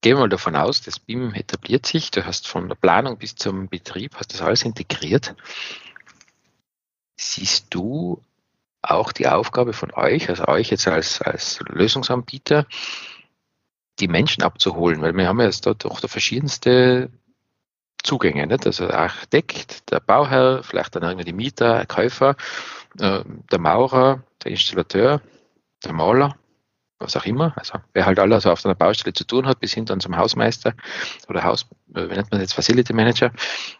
gehen wir mal davon aus, das BIM etabliert sich. Du hast von der Planung bis zum Betrieb, hast das alles integriert. Siehst du auch die Aufgabe von euch, also euch jetzt als, als Lösungsanbieter, die Menschen abzuholen? Weil wir haben ja jetzt dort auch da verschiedenste Zugänge, nicht? Also der Architekt, der Bauherr, vielleicht dann irgendwie die Mieter, der Käufer, äh, der Maurer, der Installateur, der Maler, was auch immer, also wer halt alles auf einer Baustelle zu tun hat, bis hin dann zum Hausmeister oder Haus, äh, wie nennt man jetzt, Facility Manager,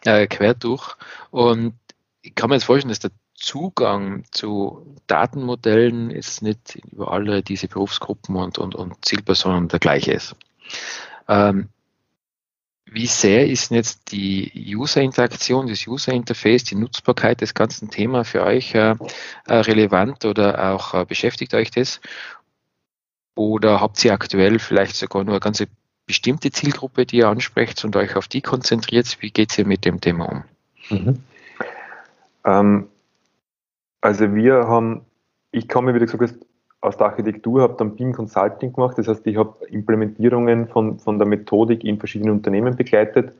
äh, quer durch. Und ich kann mir jetzt vorstellen, dass der Zugang zu Datenmodellen jetzt nicht über alle diese Berufsgruppen und, und, und Zielpersonen der gleiche ist. Ähm, wie sehr ist jetzt die User-Interaktion, das User-Interface, die Nutzbarkeit des ganzen Thema für euch äh, äh, relevant oder auch äh, beschäftigt euch das? Oder habt ihr aktuell vielleicht sogar nur eine ganz bestimmte Zielgruppe, die ihr ansprecht und euch auf die konzentriert? Wie geht ihr mit dem Thema um? Mhm. Ähm, also wir haben, ich komme, wie du gesagt hast, aus der Architektur, habe dann BIM Consulting gemacht. Das heißt, ich habe Implementierungen von, von der Methodik in verschiedenen Unternehmen begleitet.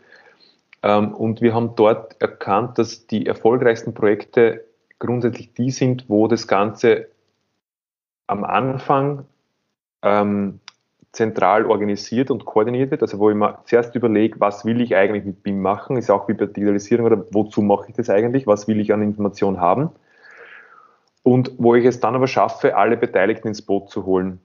Ähm, und wir haben dort erkannt, dass die erfolgreichsten Projekte grundsätzlich die sind, wo das Ganze am Anfang ähm, zentral organisiert und koordiniert wird, also wo ich mir zuerst überlege, was will ich eigentlich mit BIM machen, ist auch wie bei Digitalisierung oder wozu mache ich das eigentlich, was will ich an Informationen haben und wo ich es dann aber schaffe, alle Beteiligten ins Boot zu holen.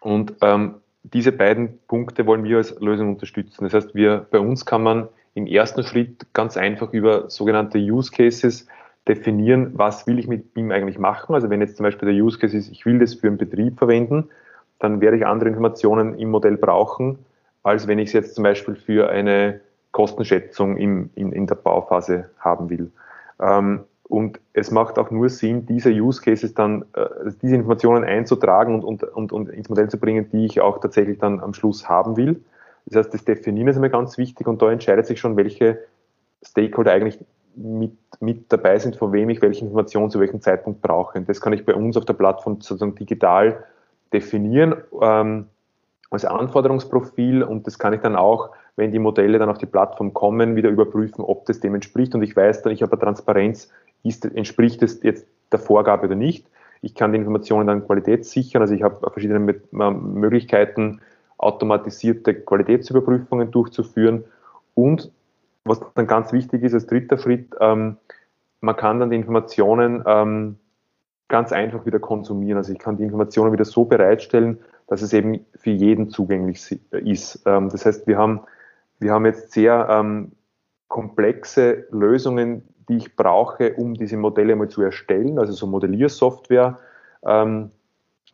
Und ähm, diese beiden Punkte wollen wir als Lösung unterstützen. Das heißt, wir, bei uns kann man im ersten Schritt ganz einfach über sogenannte Use Cases definieren, was will ich mit BIM eigentlich machen. Also wenn jetzt zum Beispiel der Use Case ist, ich will das für einen Betrieb verwenden, dann werde ich andere Informationen im Modell brauchen, als wenn ich es jetzt zum Beispiel für eine Kostenschätzung im, in, in der Bauphase haben will. Ähm, und es macht auch nur Sinn, diese Use Cases dann, äh, diese Informationen einzutragen und, und, und, und ins Modell zu bringen, die ich auch tatsächlich dann am Schluss haben will. Das heißt, das Definieren ist immer ganz wichtig und da entscheidet sich schon, welche Stakeholder eigentlich mit, mit dabei sind, von wem ich welche Informationen zu welchem Zeitpunkt brauche. Und das kann ich bei uns auf der Plattform sozusagen digital definieren ähm, als Anforderungsprofil und das kann ich dann auch, wenn die Modelle dann auf die Plattform kommen, wieder überprüfen, ob das dem entspricht und ich weiß dann, ich habe Transparenz ist, entspricht es jetzt der Vorgabe oder nicht. Ich kann die Informationen dann qualitätssichern, also ich habe verschiedene Möglichkeiten, automatisierte Qualitätsüberprüfungen durchzuführen. Und was dann ganz wichtig ist als dritter Schritt, ähm, man kann dann die Informationen ähm, ganz einfach wieder konsumieren. Also ich kann die Informationen wieder so bereitstellen, dass es eben für jeden zugänglich ist. Ähm, das heißt, wir haben, wir haben jetzt sehr ähm, komplexe Lösungen, die ich brauche, um diese Modelle mal zu erstellen, also so Modelliersoftware ähm,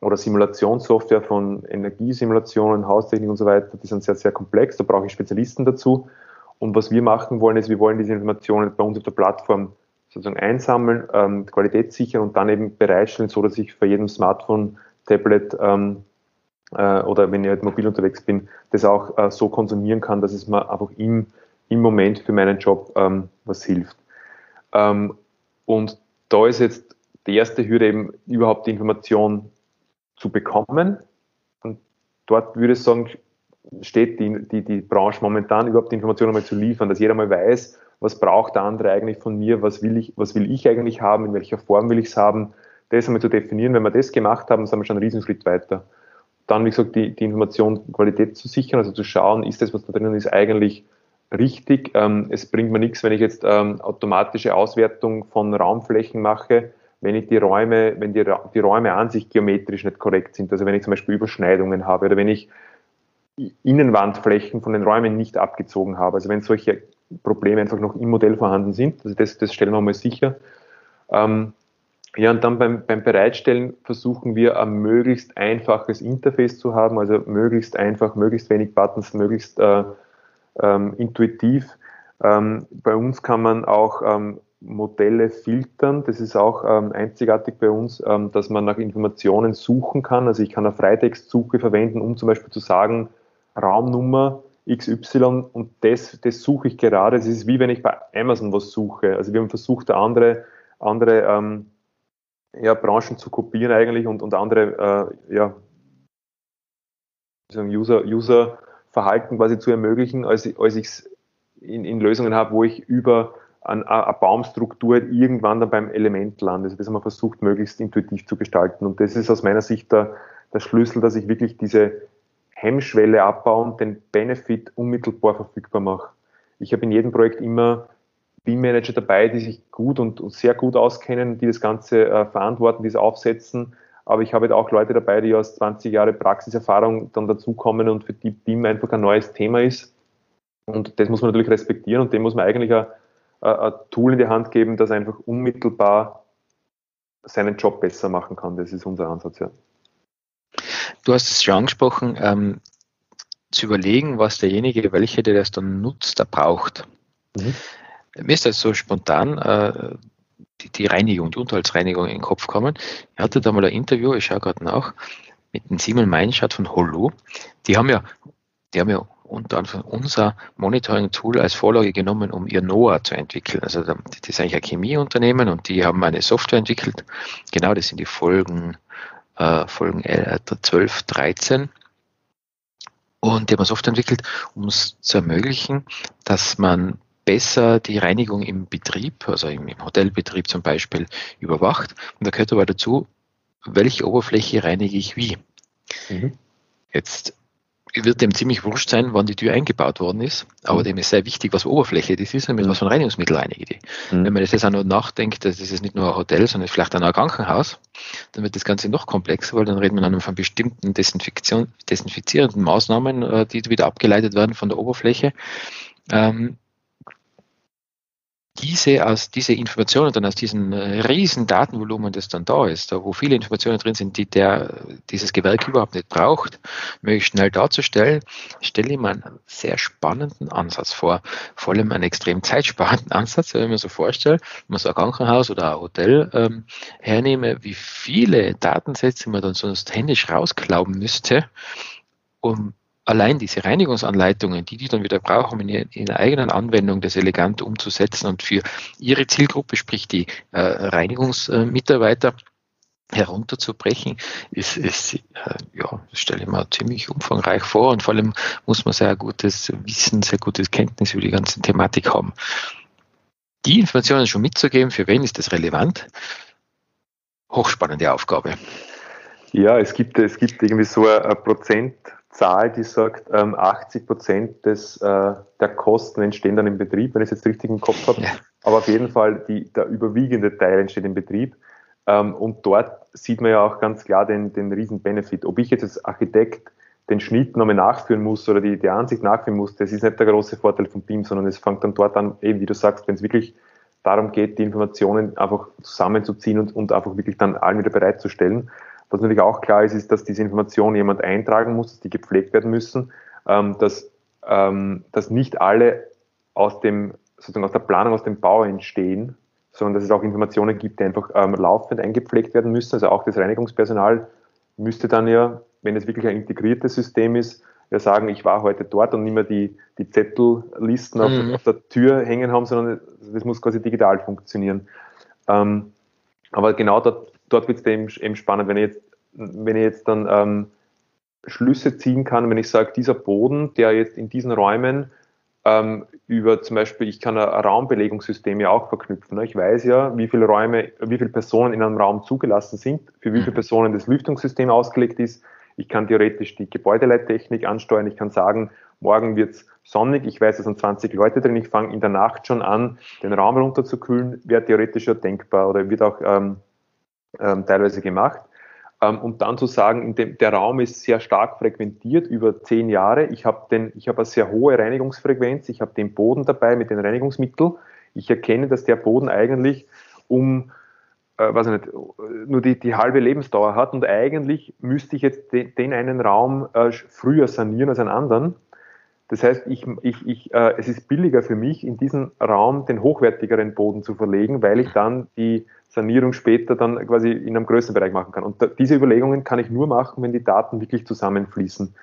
oder Simulationssoftware von Energiesimulationen, Haustechnik und so weiter, die sind sehr, sehr komplex, da brauche ich Spezialisten dazu. Und was wir machen wollen, ist, wir wollen diese Informationen bei uns auf der Plattform sozusagen einsammeln, ähm, Qualität sichern und dann eben bereitstellen, so dass ich für jedem Smartphone, Tablet ähm, äh, oder wenn ich halt mobil unterwegs bin, das auch äh, so konsumieren kann, dass es mir einfach im, im Moment für meinen Job ähm, was hilft. Ähm, und da ist jetzt die erste Hürde eben überhaupt die Information zu bekommen. Und dort würde ich sagen, steht die, die, die Branche momentan überhaupt die Information einmal zu liefern, dass jeder mal weiß, was braucht der andere eigentlich von mir, was will ich, was will ich eigentlich haben, in welcher Form will ich es haben, das einmal zu definieren. Wenn wir das gemacht haben, sind wir schon einen Riesenschritt weiter. Dann, wie gesagt, die, die Information Qualität zu sichern, also zu schauen, ist das, was da drinnen ist, eigentlich richtig. Ähm, es bringt mir nichts, wenn ich jetzt ähm, automatische Auswertung von Raumflächen mache, wenn ich die Räume, wenn die, die Räume an sich geometrisch nicht korrekt sind. Also wenn ich zum Beispiel Überschneidungen habe oder wenn ich Innenwandflächen von den Räumen nicht abgezogen habe. Also wenn solche Probleme einfach noch im Modell vorhanden sind, also das, das stellen wir mal sicher. Ähm, Ja, und dann beim, beim Bereitstellen versuchen wir ein möglichst einfaches Interface zu haben, also möglichst einfach, möglichst wenig Buttons, möglichst äh, ähm, intuitiv. Ähm, bei uns kann man auch ähm, Modelle filtern. Das ist auch ähm, einzigartig bei uns, ähm, dass man nach Informationen suchen kann. Also ich kann eine Freitextsuche verwenden, um zum Beispiel zu sagen, Raumnummer XY und das, das suche ich gerade. Es ist wie wenn ich bei Amazon was suche. Also wir haben versucht, andere, andere ähm, ja, Branchen zu kopieren eigentlich und, und andere äh, ja, User, User-Verhalten quasi zu ermöglichen, als, ich es in, in Lösungen habe, wo ich über eine, Baumstruktur irgendwann dann beim Element lande. Also das haben wir versucht, möglichst intuitiv zu gestalten. Und das ist aus meiner Sicht der, der Schlüssel, dass ich wirklich diese Hemmschwelle abbaue und den Benefit unmittelbar verfügbar mache. Ich habe in jedem Projekt immer BIM-Manager dabei, die sich gut und, und, sehr gut auskennen, die das Ganze äh, verantworten, die es aufsetzen. Aber ich habe halt auch Leute dabei, die aus 20 Jahre Praxiserfahrung dann dazukommen und für die BIM einfach ein neues Thema ist. Und das muss man natürlich respektieren und dem muss man eigentlich ein, ein Tool in die Hand geben, das einfach unmittelbar seinen Job besser machen kann. Das ist unser Ansatz, ja. Du hast es schon angesprochen, ähm, zu überlegen, was derjenige, welcher der das dann nutzt, da braucht. Mhm. Mir ist das so spontan äh, die, die, Reinigung, die Unterhaltsreinigung in den Kopf kommen. Ich hatte da mal ein Interview, ich schaue gerade nach, mit dem Simon Meinschat von Hollow. Die haben ja, die haben ja unter anderem unser Monitoring-Tool als Vorlage genommen, um ihr NOAA zu entwickeln. Also das ist eigentlich ein Chemieunternehmen und die haben eine Software entwickelt. Genau, das sind die Folgen, äh, Folgen 12, äh, 13. Und die haben eine Software entwickelt, um es zu ermöglichen, dass man besser die Reinigung im Betrieb, also im, Hotelbetrieb zum Beispiel, überwacht. Und da gehört aber dazu, welche Oberfläche reinige ich wie. Mhm. Jetzt wird dem ziemlich wurscht sein, wann die Tür eingebaut worden ist, aber mhm. dem ist sehr wichtig, was Oberfläche das ist und mit mhm. was von Reinigungsmittel reinige die. Mhm. Wenn man das jetzt auch noch nachdenkt, das ist nicht nur ein Hotel, sondern vielleicht auch ein Krankenhaus, dann wird das Ganze noch komplexer, weil dann reden wir dann von bestimmten Desinfektion, desinfizierenden Maßnahmen, äh, die wieder abgeleitet werden von der Oberfläche. Ähm, diese, aus diese Informationen dann aus diesem äh, riesen Datenvolumen, das dann da ist, da wo viele Informationen drin sind, die der, dieses Gewerk überhaupt nicht braucht, möglichst schnell darzustellen, stelle ich mir einen sehr spannenden Ansatz vor. Vor allem einen extrem zeitsparenden Ansatz, wenn ich mir so vorstelle, wenn man so ein Krankenhaus oder ein Hotel ähm, hernehme, wie viele Datensätze man dann sonst händisch rausklauben müsste, um allein diese Reinigungsanleitungen, die die dann wieder brauchen, um in, ihrer eigenen Anwendung das elegant umzusetzen und für ihre Zielgruppe, sprich die äh, Reinigungsmitarbeiter, herunterzubrechen, ist, ist äh, ja, das stelle ich mir ziemlich umfangreich vor und vor allem muss man sehr gutes Wissen, sehr gutes Kenntnis über die ganze Thematik haben. Die Informationen schon mitzugeben, für wen ist das relevant? Hochspannende Aufgabe. Ja, es gibt, es gibt irgendwie so ein Prozent Zahl, die sagt, ähm, 80 Prozent des, äh, der Kosten entstehen dann im Betrieb, wenn ich es jetzt richtig im Kopf habe. Ja. Aber auf jeden Fall die, der überwiegende Teil entsteht im Betrieb. Ähm, und dort sieht man ja auch ganz klar den, den riesen Benefit. Ob ich jetzt als Architekt den Schnitt nochmal nachführen muss oder die, die Ansicht nachführen muss, das ist nicht der große Vorteil von BIM, sondern es fängt dann dort an, eben wie du sagst, wenn es wirklich darum geht, die Informationen einfach zusammenzuziehen und, und einfach wirklich dann allen wieder bereitzustellen. Was natürlich auch klar ist, ist, dass diese Informationen jemand eintragen muss, dass die gepflegt werden müssen, ähm, dass, ähm, dass nicht alle aus dem, sozusagen aus der Planung, aus dem Bau entstehen, sondern dass es auch Informationen gibt, die einfach ähm, laufend eingepflegt werden müssen. Also auch das Reinigungspersonal müsste dann ja, wenn es wirklich ein integriertes System ist, ja sagen, ich war heute dort und nicht mehr die, die Zettellisten auf, mhm. auf, der Tür hängen haben, sondern das muss quasi digital funktionieren. Ähm, aber genau dort dort wird es eben, eben spannend, wenn ich jetzt, wenn ich jetzt dann ähm, Schlüsse ziehen kann, wenn ich sage, dieser Boden, der jetzt in diesen Räumen ähm, über zum Beispiel, ich kann ein Raumbelegungssystem ja auch verknüpfen. Ne? Ich weiß ja, wie viele Räume, wie viele Personen in einem Raum zugelassen sind, für wie viele mhm. Personen das Lüftungssystem ausgelegt ist. Ich kann theoretisch die Gebäudeleittechnik ansteuern. Ich kann sagen, morgen wird es sonnig, ich weiß, es sind 20 Leute drin, ich fange in der Nacht schon an, den Raum runterzukühlen, wäre theoretisch ja denkbar oder wird auch ähm, ähm, teilweise gemacht. Ähm, und dann zu sagen, dem, der Raum ist sehr stark frequentiert über zehn Jahre. Ich habe hab eine sehr hohe Reinigungsfrequenz, ich habe den Boden dabei mit den Reinigungsmitteln. Ich erkenne, dass der Boden eigentlich um äh, weiß ich nicht, nur die, die halbe Lebensdauer hat und eigentlich müsste ich jetzt den, den einen Raum äh, früher sanieren als einen anderen. Das heißt, ich, ich, ich, äh, es ist billiger für mich, in diesen Raum den hochwertigeren Boden zu verlegen, weil ich dann die Sanierung später dann quasi in einem größeren Bereich machen kann. Und da, diese Überlegungen kann ich nur machen, wenn die Daten wirklich zusammenfließen.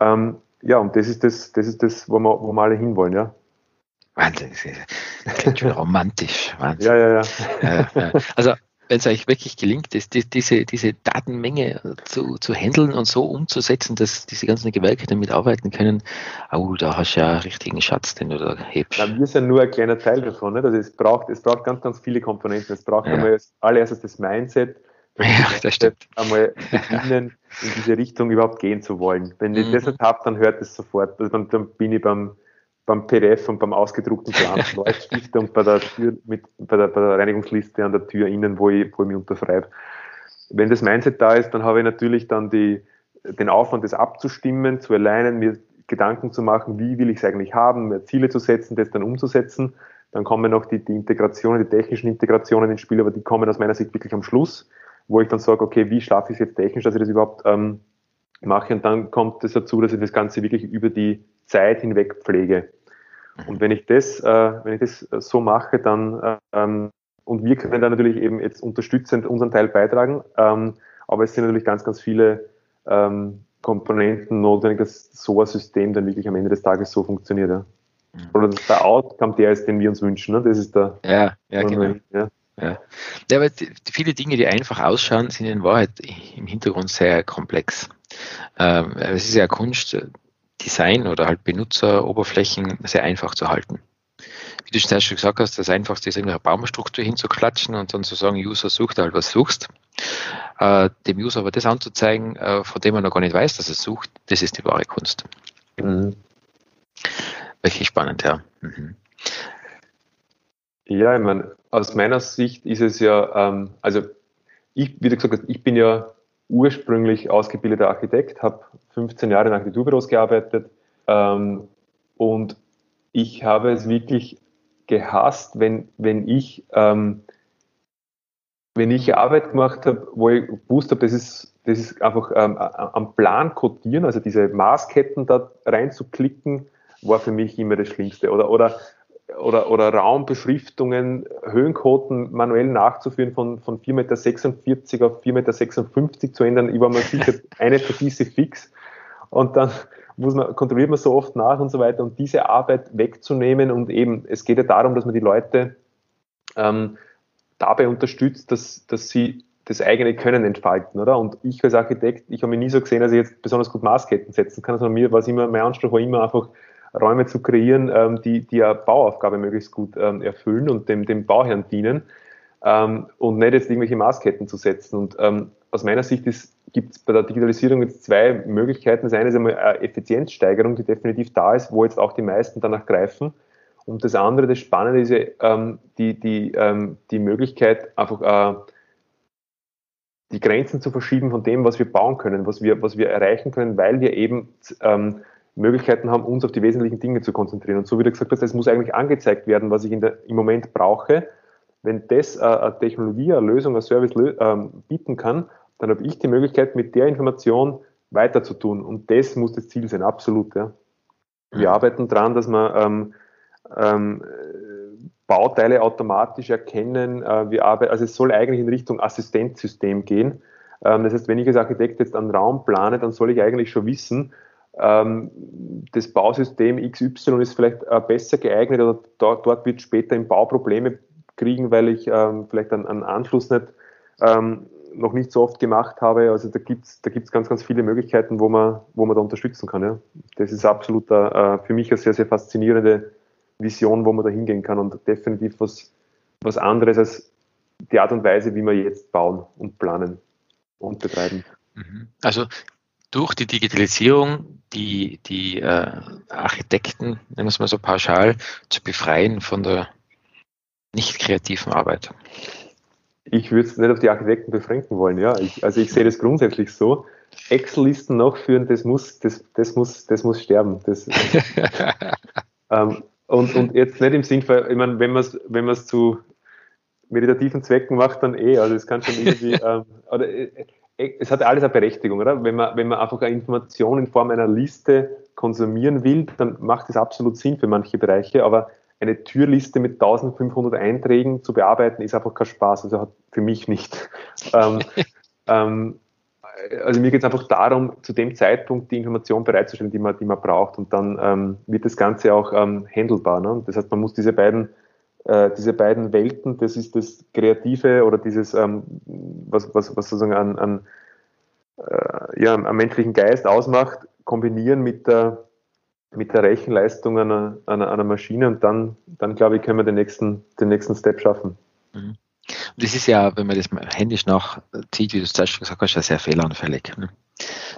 Ähm, ja, und das ist das, das ist das, wo wir, wo wir alle hinwollen, ja. Wahnsinn, das klingt schon romantisch. Wahnsinn. Ja, ja, ja. ja, ja. Also wenn es euch wirklich gelingt, ist, die, diese, diese Datenmenge zu, zu handeln und so umzusetzen, dass diese ganzen Gewerke damit arbeiten können, oh, da hast du ja einen richtigen Schatz, den du da hebst. Na, wir sind nur ein kleiner Teil davon. Nicht? Also es, braucht, es braucht ganz, ganz viele Komponenten. Es braucht ja. einmal allererstes das Mindset, das ja, das stimmt. einmal beginnen, in diese Richtung überhaupt gehen zu wollen. Wenn ich mhm. das nicht habe, dann hört es sofort. Also dann, dann bin ich beim beim PDF und beim ausgedruckten Plan Leuchtstift und bei der Tür mit, bei der, bei der Reinigungsliste an der Tür innen, wo ich, wo ich mich unterschreibe. Wenn das Mindset da ist, dann habe ich natürlich dann die, den Aufwand, das abzustimmen, zu alleinen, mir Gedanken zu machen, wie will ich es eigentlich haben, mir Ziele zu setzen, das dann umzusetzen. Dann kommen noch die, die Integrationen, die technischen Integrationen ins Spiel, aber die kommen aus meiner Sicht wirklich am Schluss, wo ich dann sage, okay, wie schaffe ich es jetzt technisch, dass ich das überhaupt ähm, mache. Und dann kommt es dazu, dass ich das Ganze wirklich über die Zeit hinweg pflege. Und wenn ich das, äh, wenn ich das so mache, dann ähm, und wir können da natürlich eben jetzt unterstützend unseren Teil beitragen, ähm, aber es sind natürlich ganz, ganz viele ähm, Komponenten notwendig, dass so ein System dann wirklich am Ende des Tages so funktioniert. Ja. Mhm. Oder dass der Outcome der ist, den wir uns wünschen. Ne? Das ist der. Ja, ja, genau. Ja. Ja. ja, aber die, viele Dinge, die einfach ausschauen, sind in Wahrheit im Hintergrund sehr komplex. Ähm, es ist ja Kunst, Design oder halt Benutzeroberflächen sehr einfach zu halten. Wie du schon gesagt hast, das Einfachste ist eine Baumstruktur hinzuklatschen und dann zu sagen, User sucht halt, was suchst. Äh, dem User aber das anzuzeigen, äh, von dem er noch gar nicht weiß, dass er sucht, das ist die wahre Kunst. Mhm. Wirklich spannend, ja. Mhm. Ja, ich meine, aus meiner Sicht ist es ja, ähm, also ich, wie du gesagt hast, ich bin ja ursprünglich ausgebildeter Architekt, habe 15 Jahre in Architekturbüros gearbeitet ähm, und ich habe es wirklich gehasst, wenn, wenn ich ähm, wenn ich Arbeit gemacht habe, wo ich gewusst habe, das ist, das ist einfach ähm, am Plan codieren, also diese Maßketten da reinzuklicken, war für mich immer das Schlimmste. Oder, oder oder, oder Raumbeschriftungen, Höhenquoten manuell nachzuführen von, von 4,46 Meter auf 4,56 Meter zu ändern. Ich war mir sicher, eine Präzise fix. Und dann muss man, kontrolliert man so oft nach und so weiter. Und diese Arbeit wegzunehmen und eben, es geht ja darum, dass man die Leute ähm, dabei unterstützt, dass, dass sie das eigene Können entfalten, oder? Und ich als Architekt, ich habe mich nie so gesehen, dass ich jetzt besonders gut Maßketten setzen kann, sondern mir war es immer, mein Anspruch war immer einfach, Räume zu kreieren, ähm, die, die eine Bauaufgabe möglichst gut ähm, erfüllen und dem, dem Bauherrn dienen ähm, und nicht jetzt irgendwelche Maßketten zu setzen. Und ähm, aus meiner Sicht gibt es bei der Digitalisierung jetzt zwei Möglichkeiten. Das eine ist einmal eine Effizienzsteigerung, die definitiv da ist, wo jetzt auch die meisten danach greifen. Und das andere, das Spannende ist ja ähm, die, die, ähm, die Möglichkeit, einfach äh, die Grenzen zu verschieben von dem, was wir bauen können, was wir, was wir erreichen können, weil wir eben ähm, Möglichkeiten haben, uns auf die wesentlichen Dinge zu konzentrieren. Und so wie du gesagt hast, es muss eigentlich angezeigt werden, was ich der, im Moment brauche. Wenn das äh, eine Technologie, eine Lösung, ein Service ähm, bieten kann, dann habe ich die Möglichkeit, mit der Information weiter zu tun. Und das muss das Ziel sein, absolut. Ja. Wir arbeiten daran, dass wir ähm, ähm, Bauteile automatisch erkennen. Äh, wir arbeiten, also es soll eigentlich in Richtung Assistenzsystem gehen. Ähm, das heißt, wenn ich als Architekt jetzt einen Raum plane, dann soll ich eigentlich schon wissen, das Bausystem XY ist vielleicht äh, besser geeignet oder dort, wird später im Bau Probleme kriegen, weil ich ähm, vielleicht einen, einen Anschluss nicht ähm, noch nicht so oft gemacht habe. Also da gibt es da gibt's ganz, ganz viele Möglichkeiten, wo man, wo man da unterstützen kann. Ja. Das ist absolut äh, für mich eine sehr, sehr faszinierende Vision, wo man da hingehen kann und definitiv was, was anderes als die Art und Weise, wie wir jetzt bauen und planen und betreiben. Mhm. Also durch die Digitalisierung die, die äh, Architekten, nennen wir es mal so pauschal, zu befreien von der nicht kreativen Arbeit? Ich würde es nicht auf die Architekten beschränken wollen, ja. Ich, also ich sehe das grundsätzlich so. Excel-Listen nachführen, das muss, das, das muss, das muss sterben. Das, ähm, und, und jetzt nicht im Sinn, ich meine, wenn man es wenn zu meditativen Zwecken macht, dann eh. Also es kann schon irgendwie, ähm, oder, äh, es hat alles eine Berechtigung, oder? Wenn man, wenn man einfach eine Information in Form einer Liste konsumieren will, dann macht es absolut Sinn für manche Bereiche, aber eine Türliste mit 1500 Einträgen zu bearbeiten, ist einfach kein Spaß, also für mich nicht. ähm, ähm, also mir geht es einfach darum, zu dem Zeitpunkt die Information bereitzustellen, die man, die man braucht und dann ähm, wird das Ganze auch ähm, handelbar. Ne? Das heißt, man muss diese beiden, äh, diese beiden Welten, das ist das Kreative oder dieses, ähm, was, was, was sozusagen an, an, äh, ja, am menschlichen Geist ausmacht, kombinieren mit der, mit der Rechenleistung einer, einer, einer Maschine und dann, dann glaube ich, können wir den nächsten, den nächsten Step schaffen. Mhm. Und das ist ja, wenn man das mal händisch nachzieht, wie du es zuerst gesagt hast, ja sehr fehleranfällig. Ne?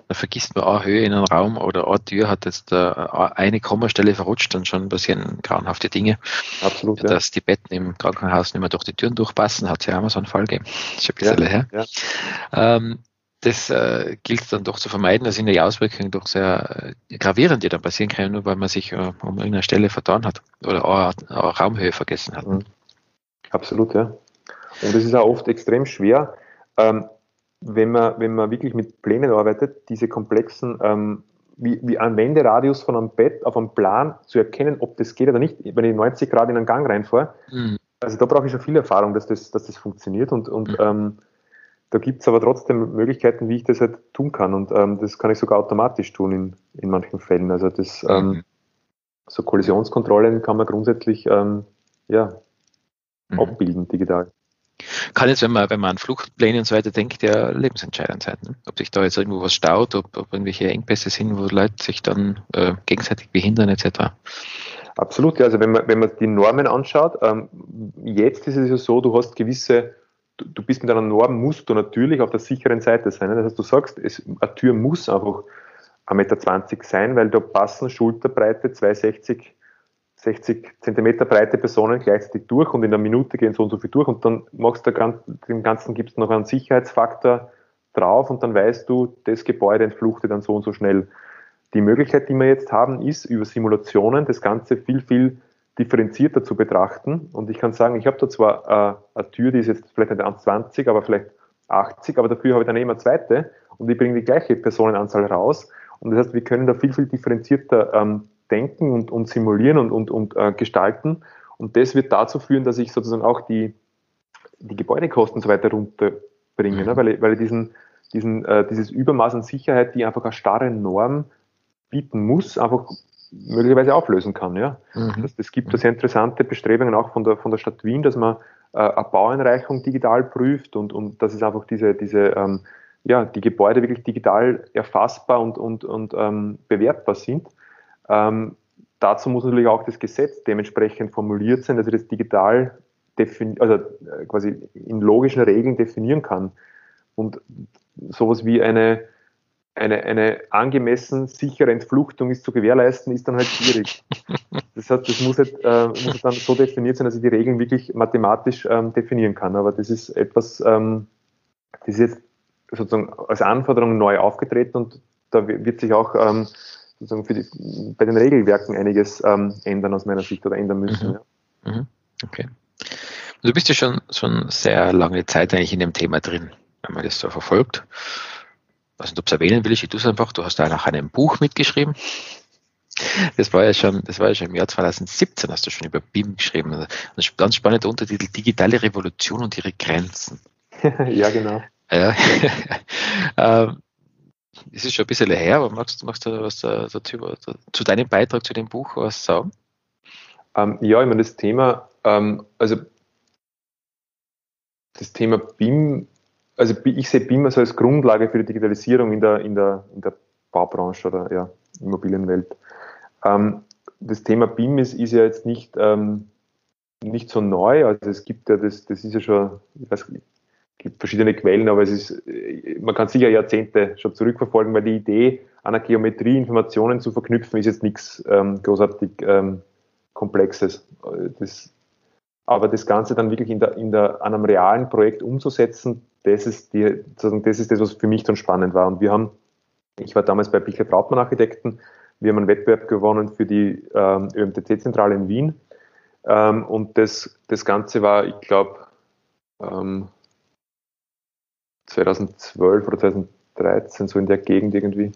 Da vergisst man eine Höhe in einem Raum oder eine Tür hat jetzt äh, eine Kommastelle verrutscht und schon passieren grauenhafte Dinge. Absolut. Ja. Dass die Betten im Krankenhaus nicht mehr durch die Türen durchpassen, hat es ja auch mal so einen Fall gegeben. Das ist schon ein bisschen ja, her. Ja. Ähm, das äh, gilt dann doch zu vermeiden. Da sind die Auswirkungen doch sehr äh, gravierend, die dann passieren können, nur weil man sich äh, um irgendeine Stelle vertan hat oder eine, eine Raumhöhe vergessen hat. Mhm. Absolut, ja. Und es ist auch oft extrem schwer, ähm, wenn, man, wenn man wirklich mit Plänen arbeitet, diese komplexen, ähm, wie, wie ein Wenderadius von einem Bett auf einem Plan zu erkennen, ob das geht oder nicht, wenn ich 90 Grad in einen Gang reinfahre. Mhm. Also da brauche ich schon viel Erfahrung, dass das, dass das funktioniert und, und mhm. ähm, da gibt es aber trotzdem Möglichkeiten, wie ich das halt tun kann und ähm, das kann ich sogar automatisch tun in, in manchen Fällen. Also das ähm, mhm. so Kollisionskontrollen kann man grundsätzlich ähm, ja, mhm. abbilden digital. Kann jetzt, wenn man, wenn man an Fluchtpläne und so weiter denkt, ja lebensentscheidend sein. Ne? Ob sich da jetzt irgendwo was staut, ob, ob irgendwelche Engpässe sind, wo Leute sich dann äh, gegenseitig behindern etc. Absolut, ja. Also wenn man, wenn man die Normen anschaut, ähm, jetzt ist es ja so, du hast gewisse, du, du, bist mit einer Norm, musst du natürlich auf der sicheren Seite sein. Ne? Das heißt, du sagst, es, eine Tür muss einfach 1,20 Meter sein, weil da passen Schulterbreite 260 60 Zentimeter breite Personen gleichzeitig durch und in einer Minute gehen so und so viel durch und dann machst du dem Ganzen gibst noch einen Sicherheitsfaktor drauf und dann weißt du, das Gebäude entfluchte dann so und so schnell. Die Möglichkeit, die wir jetzt haben, ist über Simulationen das Ganze viel, viel differenzierter zu betrachten. Und ich kann sagen, ich habe da zwar äh, eine Tür, die ist jetzt vielleicht nicht 1,20, aber vielleicht 80, aber dafür habe ich dann immer eine zweite und ich bringe die gleiche Personenanzahl raus. Und das heißt, wir können da viel, viel differenzierter ähm, denken und, und simulieren und, und, und äh, gestalten. Und das wird dazu führen, dass ich sozusagen auch die, die Gebäudekosten so weiter runterbringe, mhm. ne? weil, ich, weil ich diesen, diesen, äh, dieses Übermaß an Sicherheit, die einfach eine starre Norm bieten muss, einfach möglicherweise auflösen kann. Ja? Mhm. Das, das gibt da sehr interessante Bestrebungen auch von der, von der Stadt Wien, dass man äh, eine Baueinreichung digital prüft und, und dass es einfach diese, diese ähm, ja, die Gebäude wirklich digital erfassbar und, und, und ähm, bewertbar sind. Ähm, dazu muss natürlich auch das Gesetz dementsprechend formuliert sein, dass ich das digital also äh, quasi in logischen Regeln definieren kann. Und sowas wie eine, eine, eine angemessen sichere Entfluchtung ist zu gewährleisten, ist dann halt schwierig. Das heißt, das muss, halt, äh, muss dann so definiert sein, dass ich die Regeln wirklich mathematisch ähm, definieren kann. Aber das ist etwas, ähm, das ist jetzt sozusagen als Anforderung neu aufgetreten und da wird sich auch ähm, sozusagen für die, bei den Regelwerken einiges ähm, ändern aus meiner Sicht oder ändern müssen. Mhm. Ja. Mhm. Okay. Du bist ja schon, schon sehr lange Zeit eigentlich in dem Thema drin, wenn man das so verfolgt. Was nicht, ob es erwähnen will, ich tue es einfach. Du hast da nach einem Buch mitgeschrieben. Das war ja schon, das war ja schon im Jahr 2017, hast du schon über BIM geschrieben. Das ist ganz spannender Untertitel Digitale Revolution und ihre Grenzen. ja, genau. Ja. ähm, es ist schon ein bisschen her, aber magst, magst du was dazu, zu deinem Beitrag zu dem Buch was sagen? Ähm, ja, ich meine, das Thema, ähm, also das Thema BIM, also ich sehe BIM also als Grundlage für die Digitalisierung in der, in der, in der Baubranche oder ja, Immobilienwelt. Ähm, das Thema BIM ist, ist ja jetzt nicht, ähm, nicht so neu, also es gibt ja, das, das ist ja schon, ich weiß, gibt verschiedene Quellen, aber es ist, man kann sicher Jahrzehnte schon zurückverfolgen, weil die Idee, einer Geometrie Informationen zu verknüpfen, ist jetzt nichts ähm, großartig ähm, Komplexes. Das, aber das Ganze dann wirklich in, der, in der, einem realen Projekt umzusetzen, das ist, die, das ist das, was für mich dann spannend war. Und wir haben, ich war damals bei Bichler Trautmann Architekten, wir haben einen Wettbewerb gewonnen für die ähm, ÖMTC-Zentrale in Wien. Ähm, und das, das Ganze war, ich glaube, ähm, 2012 oder 2013, so in der Gegend irgendwie.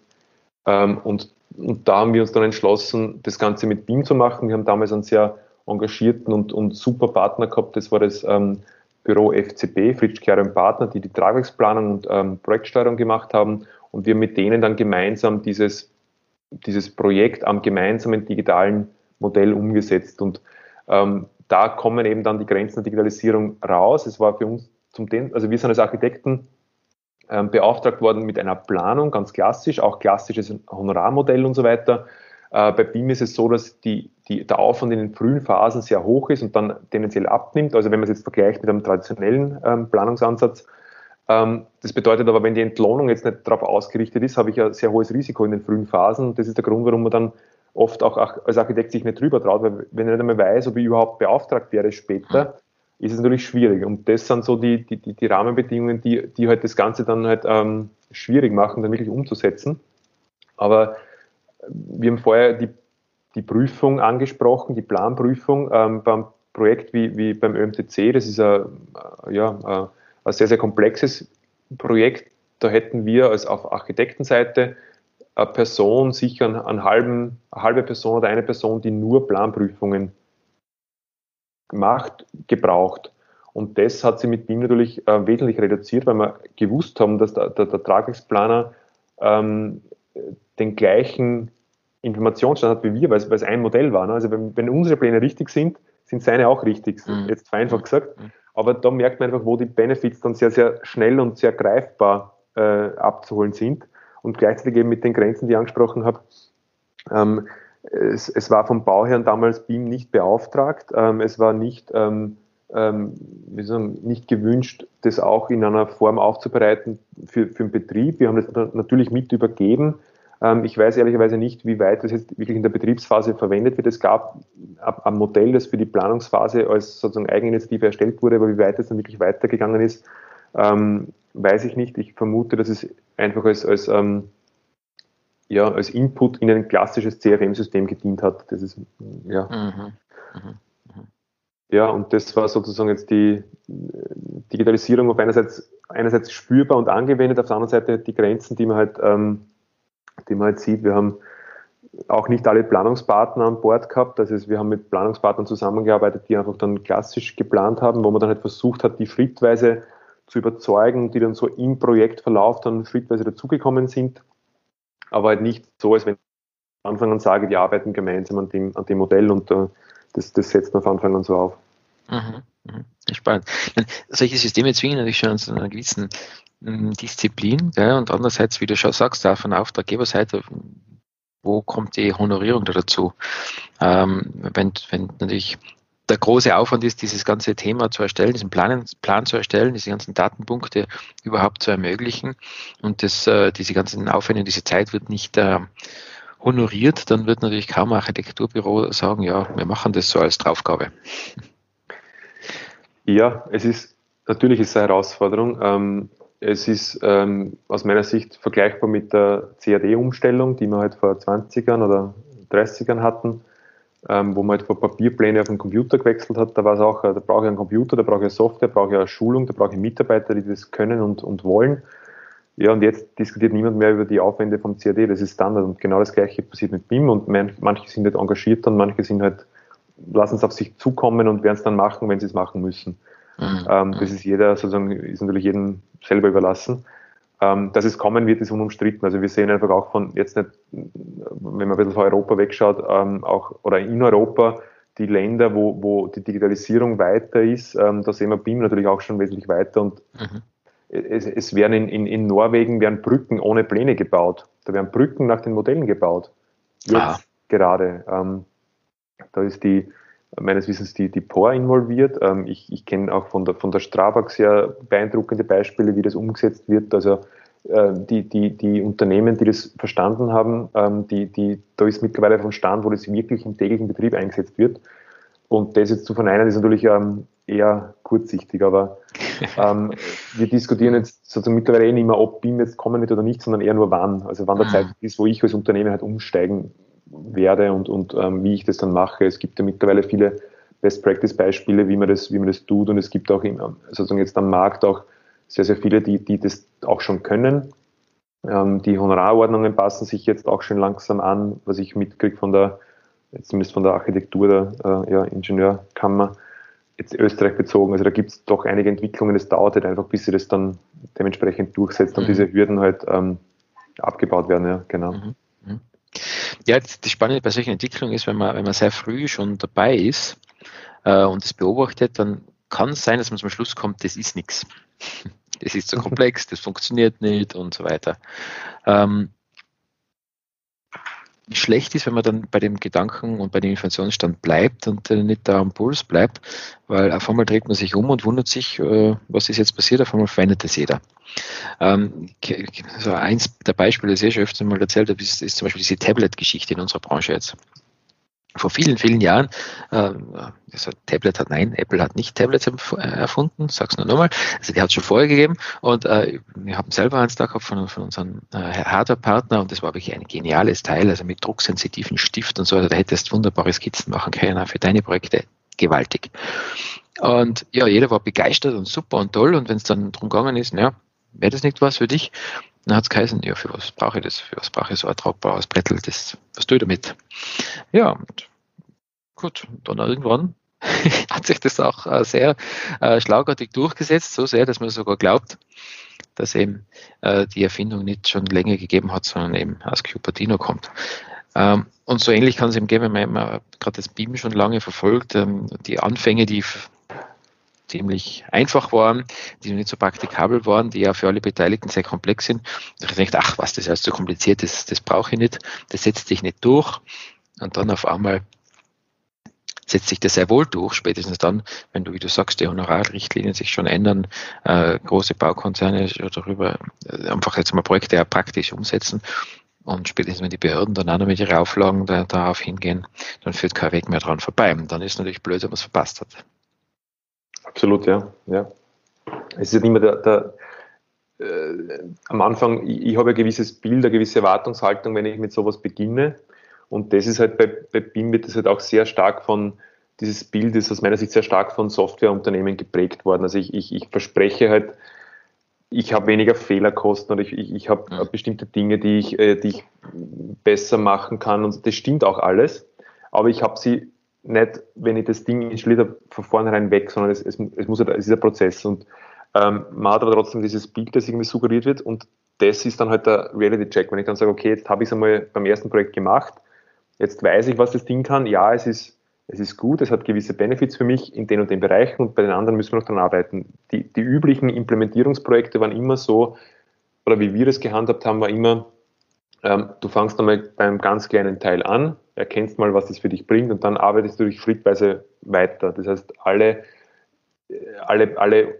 Ähm, und, und da haben wir uns dann entschlossen, das Ganze mit BIM zu machen. Wir haben damals einen sehr engagierten und, und super Partner gehabt. Das war das ähm, Büro FCB, Fritsch Kehrer Partner, die die Tragwerksplanung und ähm, Projektsteuerung gemacht haben. Und wir mit denen dann gemeinsam dieses, dieses Projekt am gemeinsamen digitalen Modell umgesetzt. Und ähm, da kommen eben dann die Grenzen der Digitalisierung raus. Es war für uns zum also wir sind als Architekten ähm, beauftragt worden mit einer Planung, ganz klassisch, auch klassisches Honorarmodell und so weiter. Äh, bei BIM ist es so, dass die, die, der Aufwand in den frühen Phasen sehr hoch ist und dann tendenziell abnimmt. Also wenn man es jetzt vergleicht mit einem traditionellen ähm, Planungsansatz. Ähm, das bedeutet aber, wenn die Entlohnung jetzt nicht darauf ausgerichtet ist, habe ich ein sehr hohes Risiko in den frühen Phasen. Das ist der Grund, warum man dann oft auch als Architekt sich nicht drüber traut, weil wenn er nicht einmal weiß, ob ich überhaupt beauftragt wäre später, ist es natürlich schwierig. Und das sind so die, die, die Rahmenbedingungen, die, die halt das Ganze dann halt ähm, schwierig machen, dann wirklich umzusetzen. Aber wir haben vorher die, die Prüfung angesprochen, die Planprüfung ähm, beim Projekt wie, wie beim ÖMTC. Das ist ein, äh, ja, ein sehr, sehr komplexes Projekt. Da hätten wir als auf Architektenseite eine Person, sicher einen halben, eine halbe Person oder eine Person, die nur Planprüfungen gemacht, gebraucht. Und das hat sie mit BIM natürlich äh, wesentlich reduziert, weil wir gewusst haben, dass der, der, der Tragwerksplaner ähm, den gleichen Informationsstand hat wie wir, weil es, ein Modell war. Ne? Also wenn, wenn, unsere Pläne richtig sind, sind seine auch richtig. Mhm. Jetzt vereinfacht gesagt. Mhm. Aber da merkt man einfach, wo die Benefits dann sehr, sehr schnell und sehr greifbar äh, abzuholen sind. Und gleichzeitig eben mit den Grenzen, die ich angesprochen habe. Ähm, es, es, war vom Bauherrn damals BIM nicht beauftragt. Ähm, es war nicht, ähm, ähm, wie sagen, nicht gewünscht, das auch in einer Form aufzubereiten für, für den Betrieb. Wir haben das natürlich mit übergeben. Ähm, ich weiß ehrlicherweise nicht, wie weit das jetzt wirklich in der Betriebsphase verwendet wird. Es gab ein Modell, das für die Planungsphase als sozusagen Eigeninitiative erstellt wurde, aber wie weit es dann wirklich weitergegangen ist, ähm, weiß ich nicht. Ich vermute, dass es einfach als, als ähm, ja, als Input in ein klassisches CRM-System gedient hat. Das ist, ja. Mhm. Mhm. mhm. Ja, und das war sozusagen jetzt die Digitalisierung auf einerseits, einerseits spürbar und angewendet, auf der anderen Seite die Grenzen, die man halt, ähm, die man halt sieht. Wir haben auch nicht alle Planungspartner an Bord gehabt. Das heißt, wir haben mit Planungspartnern zusammengearbeitet, die einfach dann klassisch geplant haben, wo man dann halt versucht hat, die schrittweise zu überzeugen, die dann so im Projektverlauf dann schrittweise dazugekommen sind aber halt nicht so, als wenn ich von Anfang an sage, wir arbeiten gemeinsam an dem, an dem Modell und uh, das, das setzt man von Anfang an so auf. Mhm, mhm. Spannend. Solche Systeme zwingen natürlich schon zu einer gewissen ähm, Disziplin ja, und andererseits, wie du schon sagst, auch von Auftraggeberseite, wo kommt die Honorierung da dazu? Ähm, wenn, wenn natürlich der große Aufwand ist, dieses ganze Thema zu erstellen, diesen Plan, Plan zu erstellen, diese ganzen Datenpunkte überhaupt zu ermöglichen und das, äh, diese ganzen Aufwände, diese Zeit wird nicht äh, honoriert, dann wird natürlich kaum ein Architekturbüro sagen, ja, wir machen das so als Draufgabe. Ja, es ist natürlich ist es eine Herausforderung. Ähm, es ist ähm, aus meiner Sicht vergleichbar mit der CAD-Umstellung, die wir halt vor 20ern oder 30ern hatten ähm, wo man halt von Papierpläne auf den Computer gewechselt hat, da war es auch, äh, da brauche ich einen Computer, da brauche ich Software, da brauche ich eine Schulung, da brauche ich Mitarbeiter, die das können und, und wollen. Ja, und jetzt diskutiert niemand mehr über die Aufwände vom CAD, das ist Standard und genau das gleiche passiert mit BIM und manche sind halt engagiert und manche sind halt, lassen es auf sich zukommen und werden es dann machen, wenn sie es machen müssen. Mhm. Ähm, das ist jeder sozusagen, ist natürlich jedem selber überlassen. Ähm, dass es kommen wird, ist unumstritten. Also wir sehen einfach auch von jetzt nicht, wenn man ein bisschen von Europa wegschaut, ähm, auch oder in Europa die Länder, wo, wo die Digitalisierung weiter ist, ähm, da sehen wir BIM natürlich auch schon wesentlich weiter und mhm. es, es, werden in, in, in Norwegen werden Brücken ohne Pläne gebaut. Da werden Brücken nach den Modellen gebaut. Jetzt ah. gerade. Ähm, da ist die, meines Wissens die, die POR involviert. Ähm, ich ich kenne auch von der, von der Strabag sehr beeindruckende Beispiele, wie das umgesetzt wird. Also äh, die, die, die Unternehmen, die das verstanden haben, ähm, die, die, da ist mittlerweile von Stand, wo das wirklich im täglichen Betrieb eingesetzt wird. Und das jetzt zu verneinen, ist natürlich ähm, eher kurzsichtig, aber ähm, wir diskutieren jetzt sozusagen mittlerweile eh nicht mehr, ob BIM jetzt kommen wird oder nicht, sondern eher nur wann. Also wann der mhm. Zeit ist, wo ich als Unternehmen halt umsteigen werde und, und ähm, wie ich das dann mache. Es gibt ja mittlerweile viele Best-Practice-Beispiele, wie man das, wie man das tut. Und es gibt auch im, sozusagen jetzt am Markt auch sehr, sehr viele, die, die das auch schon können. Ähm, die Honorarordnungen passen sich jetzt auch schon langsam an, was ich mitkriege von der, zumindest von der Architektur der äh, ja, Ingenieurkammer, jetzt Österreich bezogen. Also da gibt es doch einige Entwicklungen. Es dauert halt einfach, bis sie das dann dementsprechend durchsetzt und mhm. diese Hürden halt ähm, abgebaut werden. Ja, genau. Mhm. Ja, das Spannende bei solchen Entwicklungen ist, wenn man, wenn man sehr früh schon dabei ist äh, und es beobachtet, dann kann es sein, dass man zum Schluss kommt, das ist nichts. Das ist zu komplex, das funktioniert nicht und so weiter. Ähm, schlecht ist, wenn man dann bei dem Gedanken und bei dem Informationsstand bleibt und äh, nicht da am Puls bleibt, weil auf einmal dreht man sich um und wundert sich, äh, was ist jetzt passiert, auf einmal verändert es jeder. Ähm, so eins der Beispiele, das ich schon öfter mal erzählt habe, ist, ist zum Beispiel diese Tablet-Geschichte in unserer Branche jetzt vor vielen, vielen Jahren, äh, also Tablet hat, nein, Apple hat nicht Tablets erfunden, sag's nur nochmal, also die hat es schon vorher gegeben und äh, wir haben selber eins da gehabt von, von unserem äh, Hardware-Partner und das war wirklich ein geniales Teil, also mit drucksensitiven Stift und so, also da hättest wunderbare Skizzen machen können für deine Projekte, gewaltig. Und ja, jeder war begeistert und super und toll und wenn es dann darum gegangen ist, ja, wäre das nicht was für dich? Dann hat es geheißen, ja, für was brauche ich das? Für was brauche ich so ein tragbares Brettel? Das, was tue ich damit? Ja, und gut, dann irgendwann hat sich das auch äh, sehr äh, schlagartig durchgesetzt, so sehr, dass man sogar glaubt, dass eben äh, die Erfindung nicht schon länger gegeben hat, sondern eben aus Cupertino kommt. Ähm, und so ähnlich kann es eben geben, wenn man gerade das BIM schon lange verfolgt, ähm, die Anfänge, die ziemlich einfach waren, die nicht so praktikabel waren, die ja für alle Beteiligten sehr komplex sind. Und ich denke, ach was, das ist alles zu kompliziert, das, das brauche ich nicht, das setzt sich nicht durch. Und dann auf einmal setzt sich das sehr wohl durch, spätestens dann, wenn du, wie du sagst, die Honorarrichtlinien sich schon ändern, äh, große Baukonzerne darüber äh, einfach jetzt mal Projekte ja praktisch umsetzen. Und spätestens, wenn die Behörden dann auch noch mit ihren Auflagen da, darauf hingehen, dann führt kein Weg mehr dran vorbei. Und dann ist natürlich blöd, wenn man es verpasst hat. Absolut, ja. ja. Es ist immer der, der äh, am Anfang, ich, ich habe ein gewisses Bild, eine gewisse Erwartungshaltung, wenn ich mit sowas beginne. Und das ist halt bei, bei BIM wird das halt auch sehr stark von, dieses Bild ist aus meiner Sicht sehr stark von Softwareunternehmen geprägt worden. Also ich, ich, ich verspreche halt, ich habe weniger Fehlerkosten oder ich, ich, ich habe ja. bestimmte Dinge, die ich, äh, die ich besser machen kann. Und das stimmt auch alles. Aber ich habe sie nicht, wenn ich das Ding installiert habe, von vornherein weg, sondern es, es, es, muss, es ist ein Prozess. Und ähm, man hat aber trotzdem dieses Bild, das irgendwie suggeriert wird. Und das ist dann halt der Reality-Check. Wenn ich dann sage, okay, jetzt habe ich es einmal beim ersten Projekt gemacht, jetzt weiß ich, was das Ding kann. Ja, es ist, es ist gut, es hat gewisse Benefits für mich in den und den Bereichen und bei den anderen müssen wir noch dran arbeiten. Die, die üblichen Implementierungsprojekte waren immer so, oder wie wir das gehandhabt haben, war immer, ähm, du fangst einmal beim ganz kleinen Teil an, erkennst mal, was das für dich bringt und dann arbeitest du dich schrittweise weiter. Das heißt, alle, alle, alle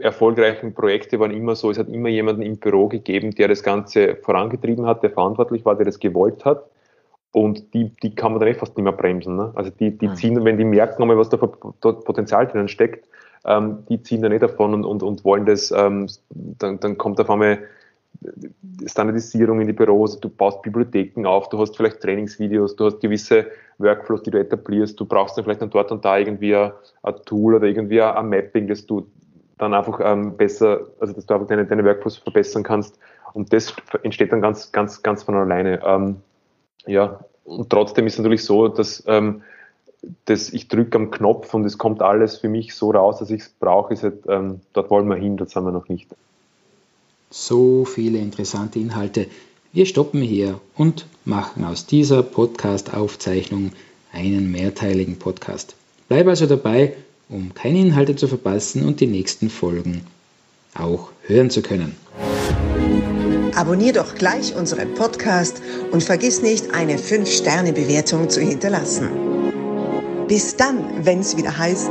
erfolgreichen Projekte waren immer so, es hat immer jemanden im Büro gegeben, der das Ganze vorangetrieben hat, der verantwortlich war, der das gewollt hat. Und die, die kann man dann eh fast nicht mehr bremsen. Ne? Also die, die hm. ziehen, wenn die merken einmal, was da Potenzial drinnen steckt, ähm, die ziehen dann eh davon und, und, und wollen das, ähm, dann, dann kommt auf einmal Standardisierung in die Büros, du baust Bibliotheken auf, du hast vielleicht Trainingsvideos, du hast gewisse Workflows, die du etablierst, du brauchst dann vielleicht dann dort und da irgendwie ein, Tool oder irgendwie ein Mapping, das du dann einfach ähm, besser, also dass du einfach deine, deine Workflows verbessern kannst und das entsteht dann ganz, ganz, ganz von alleine. Ähm, ja, und trotzdem ist es natürlich so, dass, ähm, dass ich drücke am Knopf und es kommt alles für mich so raus, dass ich es brauche, ist halt, ähm, dort wollen wir hin, dort sind wir noch nicht. So viele interessante Inhalte. Wir stoppen hier und machen aus dieser Podcast-Aufzeichnung einen mehrteiligen Podcast. Bleib also dabei, um keine Inhalte zu verpassen und die nächsten Folgen auch hören zu können. Abonnier doch gleich unseren Podcast und vergiss nicht, eine 5-Sterne-Bewertung zu hinterlassen. Bis dann, wenn es wieder heißt,